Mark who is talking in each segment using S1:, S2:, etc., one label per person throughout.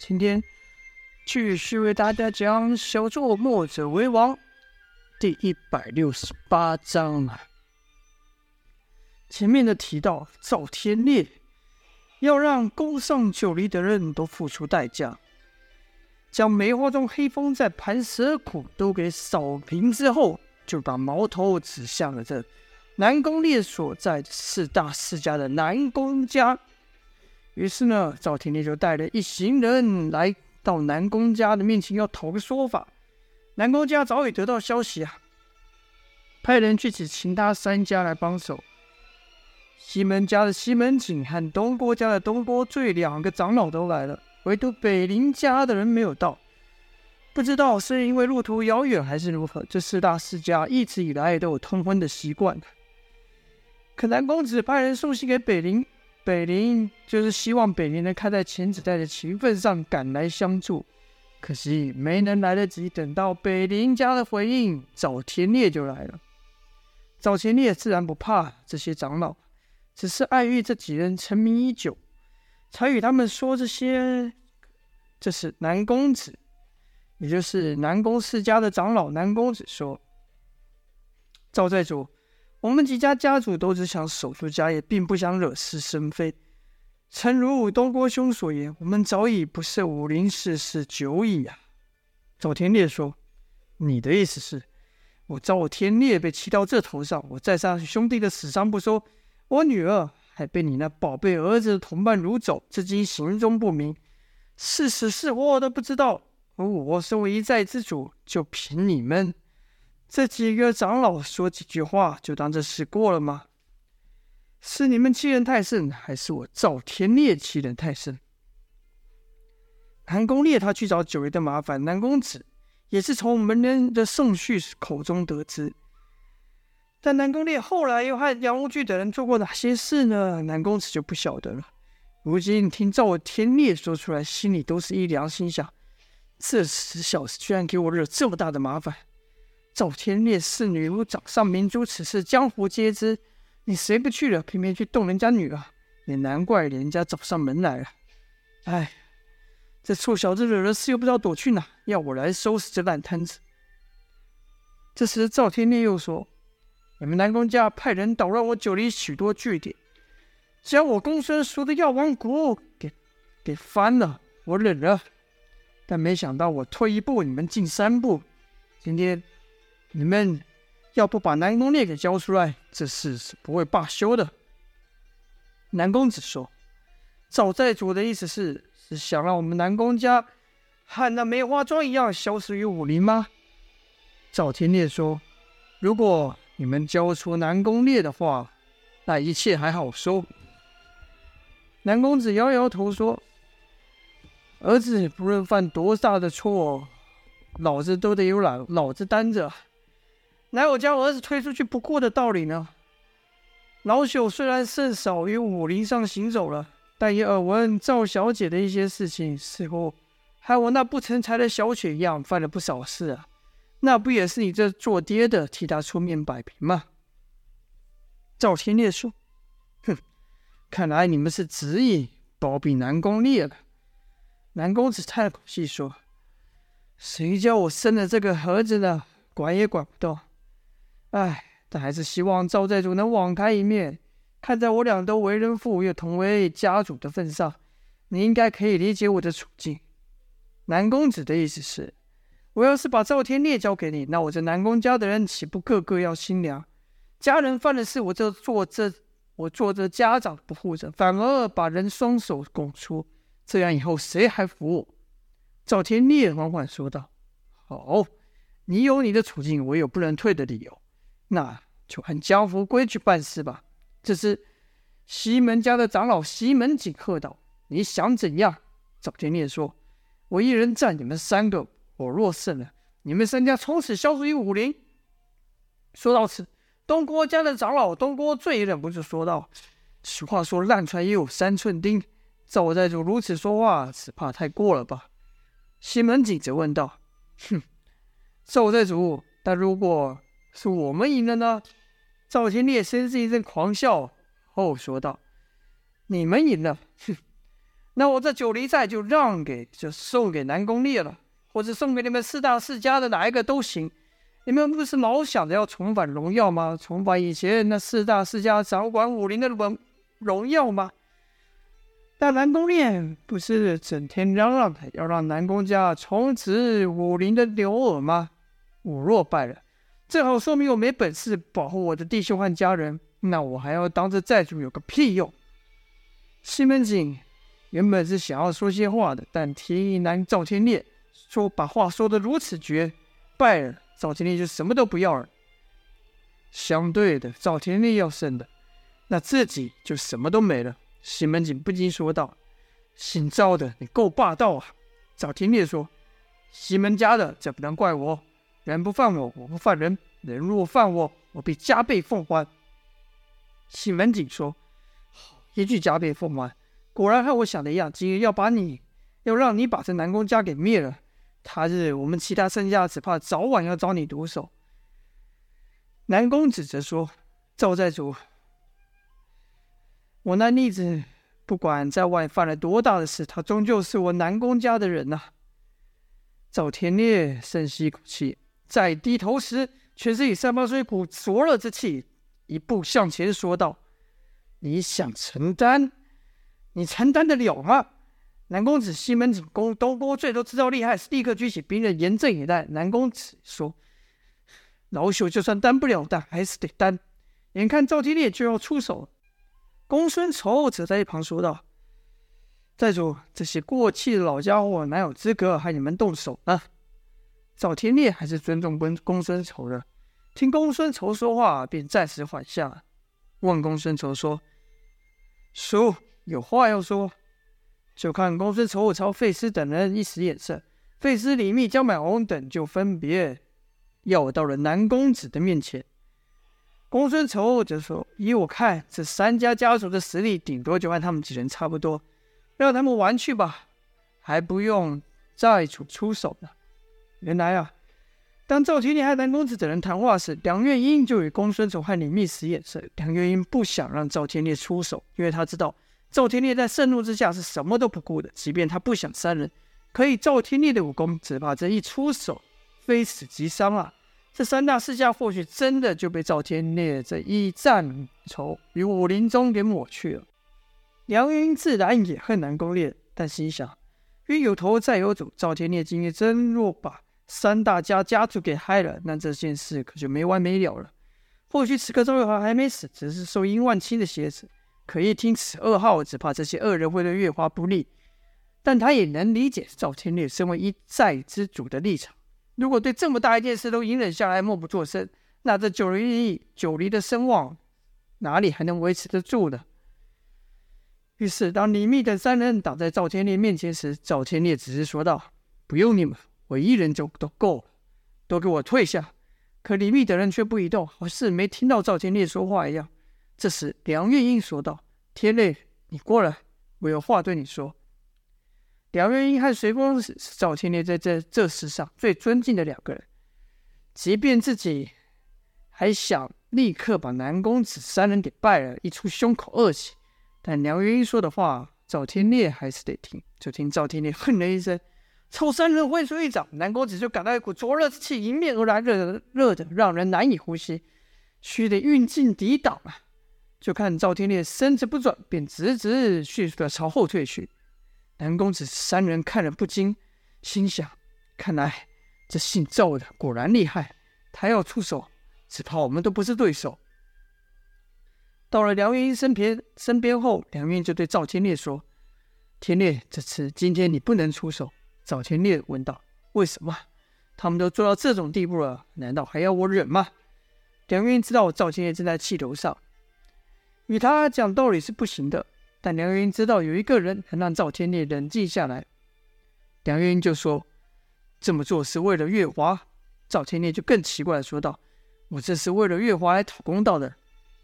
S1: 今天继续为大家讲《小作墨者为王》第一百六十八章啊。前面的提到，赵天烈要让攻上九黎的人都付出代价，将梅花庄黑风寨盘蛇谷都给扫平之后，就把矛头指向了这南宫烈所在四大世家的南宫家。于是呢，赵天烈就带了一行人来到南宫家的面前，要讨个说法。南宫家早已得到消息啊，派人去请其他三家来帮手。西门家的西门景和东郭家的东郭醉两个长老都来了，唯独北林家的人没有到。不知道是因为路途遥远还是如何，这四大世家一直以来都有通婚的习惯。可南公子派人送信给北林，北林就是希望北林能看在钱子代的情分上赶来相助。可惜没能来得及等到北林家的回应，早田烈就来了。早田烈自然不怕这些长老。只是碍于这几人成名已久，才与他们说这些。这是南公子，也就是南宫世家的长老南公子说：“赵寨主，我们几家家主都只想守住家业，并不想惹是生非。诚如东郭兄所言，我们早已不是武林世事久矣呀。”赵天烈说：“你的意思是，我赵天烈被气到这头上，我再上兄弟的死伤不说。”我女儿还被你那宝贝儿子的同伴掳走，至今行踪不明，是死是活我都不知道。而我身为一寨之主，就凭你们这几个长老说几句话，就当这事过了吗？是你们欺人太甚，还是我赵天烈欺人太甚？南宫烈他去找九爷的麻烦，南公子也是从门人的宋旭口中得知。但南宫烈后来又和杨无惧等人做过哪些事呢？南公子就不晓得了。如今听赵天烈说出来，心里都是一凉，心想：这死小子居然给我惹这么大的麻烦！赵天烈视女如掌上明珠，此事江湖皆知。你谁不去了，偏偏去动人家女儿，也难怪人家找上门来了。哎，这臭小子惹了事又不知道躲去哪，要我来收拾这烂摊子。这时赵天烈又说。你们南宫家派人捣乱我九黎许多据点，将我公孙叔的药王谷给给翻了，我忍了。但没想到我退一步，你们进三步。今天你们要不把南宫烈给交出来，这事是不会罢休的。南公子说：“赵寨主的意思是，是想让我们南宫家和那梅花庄一样消失于武林吗？”赵天烈说：“如果。”你们交出南宫烈的话，那一切还好说。南公子摇摇头说：“儿子不论犯多大的错，老子都得有老老子担着，哪有将儿子推出去不过的道理呢？老朽虽然甚少于武林上行走了，但也耳闻赵小姐的一些事情，似乎和我那不成才的小雪一样，犯了不少事啊。”那不也是你这做爹的替他出面摆平吗？赵天烈说：“哼，看来你们是执意包庇南宫烈了。”南公子叹了口气说：“谁叫我生了这个儿子呢？管也管不到。哎，但还是希望赵寨主能网开一面，看在我俩都为人父，又同为家主的份上，你应该可以理解我的处境。”南公子的意思是。我要是把赵天烈交给你，那我这南宫家的人岂不个个要心凉？家人犯了事，我就做这我做这家长不护着，反而把人双手拱出，这样以后谁还服我？赵天烈缓缓说道：“好，你有你的处境，我有不能退的理由，那就按江湖规矩办事吧。”这时，西门家的长老西门景喝道：“你想怎样？”赵天烈说：“我一人战你们三个。”我若胜了，你们三家从此消失于武林。说到此，东郭家的长老东郭醉也忍不住说道：“俗话说烂船也有三寸钉，赵寨主如此说话，只怕太过了吧？”西门景则问道：“哼，赵寨主，但如果是我们赢了呢？”赵天烈先是一阵狂笑，后说道：“你们赢了，哼，那我这九黎寨就让给，就送给南宫烈了，或者送给你们四大世家的哪一个都行。你们不是老想着要重返荣耀吗？重返以前那四大世家掌管武林的荣荣耀吗？但南宫烈不是整天嚷嚷的要让南宫家重执武林的牛耳吗？我若败了，正好说明我没本事保护我的弟兄和家人，那我还要当这债主有个屁用？西门庆原本是想要说些话的，但听南赵天烈说把话说得如此绝，败了，赵天烈就什么都不要了。相对的，赵天烈要胜的，那自己就什么都没了。西门庆不禁说道：“姓赵的，你够霸道啊！”赵天烈说：“西门家的，这不能怪我。人不犯我，我不犯人；人若犯我，我必加倍奉还。”西门庆说。一句加倍奉还，果然和我想的一样。今日要把你，要让你把这南宫家给灭了。他日我们其他三家只怕早晚要遭你毒手。南宫子则说：“赵寨主，我那逆子不管在外犯了多大的事，他终究是我南宫家的人呐、啊。”赵天烈深吸一口气，在低头时，却是以三八水骨灼热之气，一步向前说道。你想承担？你承担得了吗？南宫子、西门子、宫东郭最都知道厉害，是立刻举起兵刃，严阵以待。南宫子说：“老朽就算担不了，但还是得担。眼看赵天烈就要出手，公孙丑则在一旁说道：‘寨主，这些过气的老家伙哪有资格和你们动手呢？’赵天烈还是尊重公公孙仇的，听公孙仇说话，便暂时缓下，问公孙仇说。”叔有话要说，就看公孙丑朝费师等人一使眼色，费师李密、江满红等就分别要我到了南公子的面前。公孙丑则说：“依我看，这三家家族的实力，顶多就和他们几人差不多，让他们玩去吧，还不用寨主出手呢。”原来啊，当赵天烈和南公子等人谈话时，梁月英就与公孙丑和李密使眼色。梁月英不想让赵天烈出手，因为他知道赵天烈在盛怒之下是什么都不顾的。即便他不想杀人，可以赵天烈的武功，只怕这一出手，非死即伤啊！这三大世家或许真的就被赵天烈这一战仇与武林中给抹去了。梁月英自然也恨南宫烈，但心想：冤有头债有主，赵天烈今日真若把。三大家家族给害了，那这件事可就没完没了了。或许此刻赵月华还没死，只是受殷万青的挟持。可一听此噩耗，只怕这些恶人会对月华不利。但他也能理解赵天烈身为一寨之主的立场。如果对这么大一件事都隐忍下来，默不作声，那这九黎九黎的声望哪里还能维持得住呢？于是，当李密等三人挡在赵天烈面前时，赵天烈只是说道：“不用你们。”我一人就都够了，都给我退下！可李密等人却不移动，好似没听到赵天烈说话一样。这时，梁月英说道：“天烈，你过来，我有话对你说。”梁月英和随风是赵天烈在这这世上最尊敬的两个人，即便自己还想立刻把南公子三人给败了，一出胸口恶气，但梁月英说的话，赵天烈还是得听。就听赵天烈哼了一声。臭三人挥出一掌，南宫子就感到一股灼热之气迎面而来，热热的让人难以呼吸，须得运劲抵挡啊！就看赵天烈身子不转，便直直迅速的朝后退去。南宫子三人看了不禁，心想：看来这姓赵的果然厉害，他要出手，只怕我们都不是对手。到了梁元英身边身边后，梁元英就对赵天烈说：“天烈，这次今天你不能出手。”赵天烈问道：“为什么？他们都做到这种地步了，难道还要我忍吗？”梁月英知道赵天烈正在气头上，与他讲道理是不行的。但梁月英知道有一个人能让赵天烈冷静下来，梁月英就说：“这么做是为了月华。”赵天烈就更奇怪的说道：“我这是为了月华来讨公道的，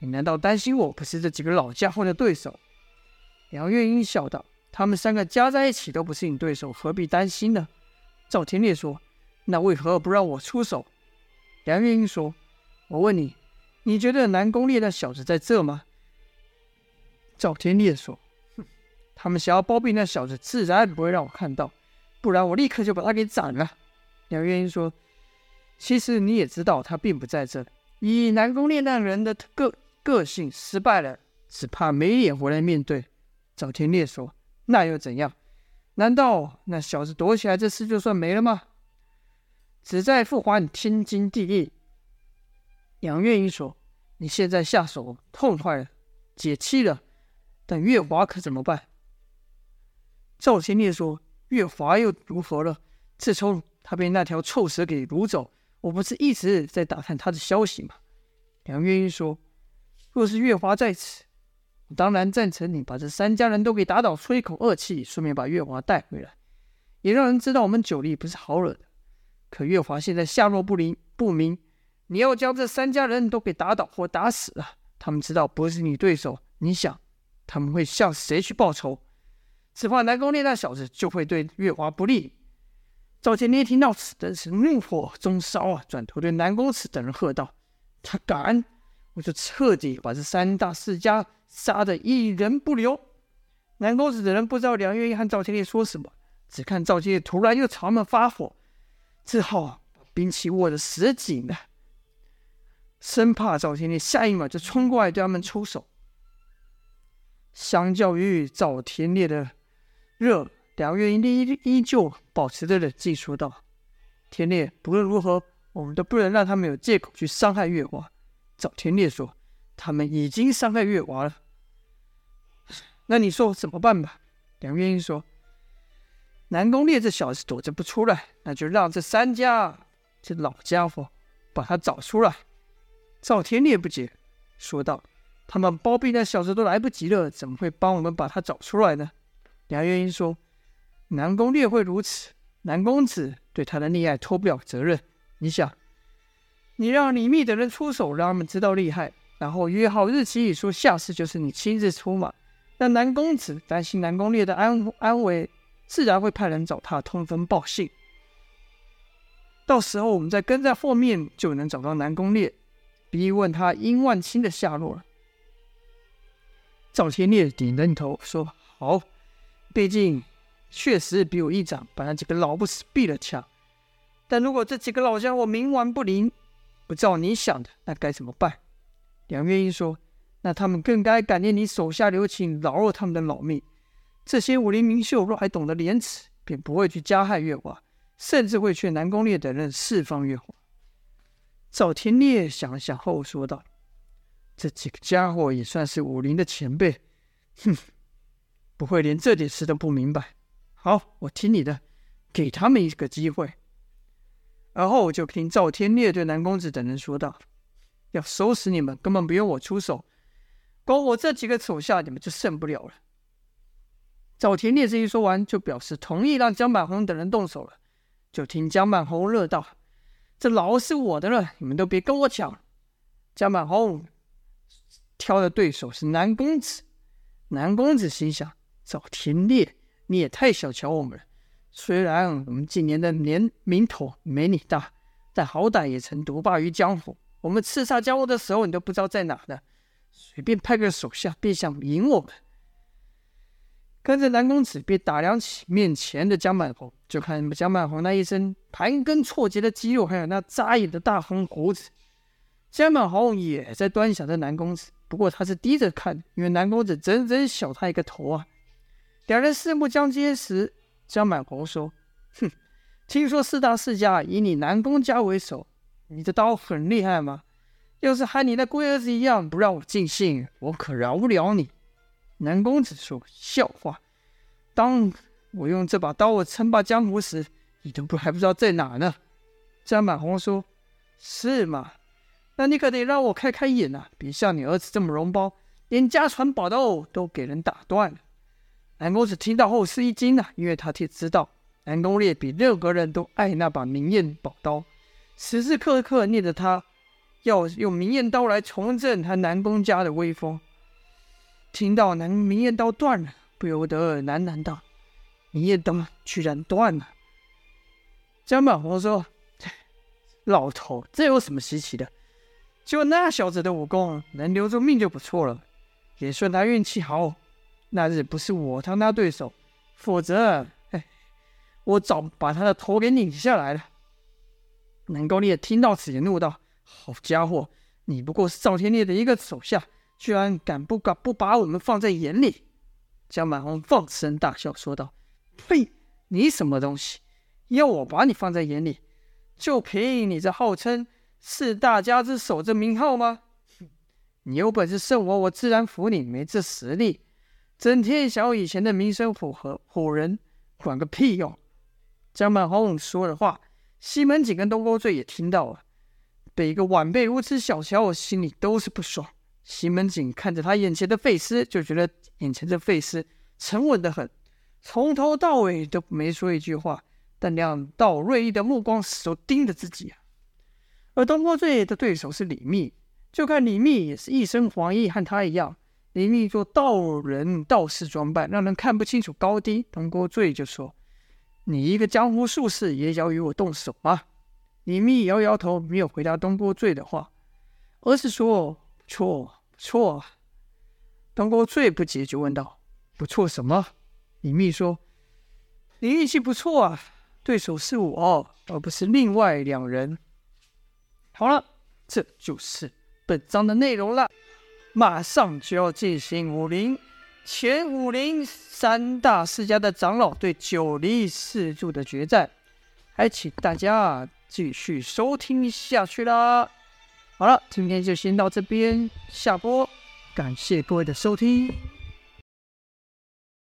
S1: 你难道担心我不是这几个老家伙的对手？”梁月英笑道。他们三个加在一起都不是你对手，何必担心呢？赵天烈说：“那为何不让我出手？”梁月英说：“我问你，你觉得南宫烈那小子在这吗？”赵天烈说：“哼，他们想要包庇那小子，自然不会让我看到，不然我立刻就把他给斩了。梁月英说：“其实你也知道，他并不在这。以南宫烈那人的个个性，失败了，只怕没脸回来面对。”赵天烈说：“那又怎样？难道那小子躲起来，这事就算没了吗？只在复还天经地义。”梁月英说：“你现在下手痛快了，解气了，但月华可怎么办？”赵天烈说：“月华又如何了？自从他被那条臭蛇给掳走，我不是一直在打探他的消息吗？”梁月英说：“若是月华在此，当然赞成你把这三家人都给打倒，出一口恶气，顺便把月华带回来，也让人知道我们九黎不是好惹的。可月华现在下落不明不明。”你要将这三家人都给打倒或打死啊！他们知道不是你对手，你想他们会向谁去报仇？只怕南宫烈那小子就会对月华不利。赵天烈听到此，真是怒火中烧啊！转头对南宫子等人喝道：“他敢，我就彻底把这三大世家杀得一人不留。”南宫子等人不知道梁月英和赵天烈说什么，只看赵天烈突然又朝他们发火，只好把兵器握得死紧了。生怕赵天烈下一秒就冲过来对他们出手。相较于赵天烈的热，梁月英依依旧保持着冷静，说道：“天烈，不论如何，我们都不能让他们有借口去伤害月华。”赵天烈说：“他们已经伤害月娃了，那你说怎么办吧？”梁月英说：“南宫烈这小子躲着不出来，那就让这三家这老家伙把他找出来。”赵天烈不解，说道：“他们包庇那小子都来不及了，怎么会帮我们把他找出来呢？”梁月英说：“南宫烈会如此，南公子对他的溺爱脱不了责任。你想，你让李密等人出手，让他们知道厉害，然后约好日期，说下次就是你亲自出马。那南公子担心南宫烈的安安危，自然会派人找他通风报信。到时候我们再跟在后面，就能找到南宫烈。”逼问他殷万清的下落了。赵天烈点点头说：“好，毕竟确实比我一掌把那几个老不死毙了强。但如果这几个老家伙冥顽不灵，不照你想的，那该怎么办？”梁月英说：“那他们更该感念你手下留情，饶了他们的老命。这些武林名秀若还懂得廉耻，便不会去加害月华，甚至会劝南宫烈等人释放月华。”赵天烈想了想后说道：“这几个家伙也算是武林的前辈，哼，不会连这点事都不明白。好，我听你的，给他们一个机会。”而后就听赵天烈对南公子等人说道：“要收拾你们，根本不用我出手，光我这几个手下，你们就胜不了了。”赵田烈这一说完，就表示同意让江满红等人动手了。就听江满红乐道。这牢是我的了，你们都别跟我抢。江满红挑的对手是南公子，南公子心想：赵田烈，你也太小瞧我们了。虽然我们今年的年名头没你大，但好歹也曾独霸于江湖。我们刺杀江湖的时候，你都不知道在哪呢，随便派个手下便想赢我们。跟着南公子便打量起面前的江满红，就看江满红那一身盘根错节的肌肉，还有那扎眼的大红胡子。江满红也在端详着南公子，不过他是低着看，因为南公子整整小他一个头啊。两人四目交接时，江满红说：“哼，听说四大世家以你南宫家为首，你的刀很厉害吗？要是和你那龟儿子一样不让我尽兴，我可饶不了你。”南公子说：“笑话！当我用这把刀我称霸江湖时，你都不还不知道在哪呢。”江满红说：“是吗？那你可得让我开开眼呐！别像你儿子这么容包，连家传宝刀都给人打断了。”南公子听到后是一惊呐，因为他也知道南宫烈比任何人都爱那把明艳宝刀，时时刻刻念着他要用明艳刀来重振他南宫家的威风。听到南明艳刀断了，不由得喃喃道：“明艳刀居然断了。”江满红说：“老头，这有什么稀奇的？就那小子的武功，能留住命就不错了，也算他运气好。那日不是我当他对手，否则，我早把他的头给拧下来了。南宫烈听到此言，怒道：“好家伙，你不过是赵天烈的一个手下，居然敢不敢不把我们放在眼里？”江满红放声大笑，说道：“呸！你什么东西？要我把你放在眼里？就凭你这号称四大家之首这名号吗？你有本事胜我，我自然服你；没这实力，整天想以前的名声唬和唬人，管个屁用！”江满红说的话。西门景跟东郭醉也听到了，被一个晚辈如此小瞧，我心里都是不爽。西门景看着他眼前的费斯，就觉得眼前这费斯沉稳得很，从头到尾都没说一句话，但两道锐利的目光死都盯着自己啊。而东郭醉的对手是李密，就看李密也是一身黄衣，和他一样。李密做道人道士装扮，让人看不清楚高低。东郭醉就说。你一个江湖术士也要与我动手吗？李密摇摇头，没有回答东郭醉的话，而是说：“不错，不错。”东郭醉不解，就问道：“不错什么？”李密说：“你运气不错啊，对手是我，而不是另外两人。”好了，这就是本章的内容了。马上就要进行武林。前武林三大世家的长老对九黎四柱的决战，还请大家继续收听下去啦。好了，今天就先到这边下播，感谢各位的收听。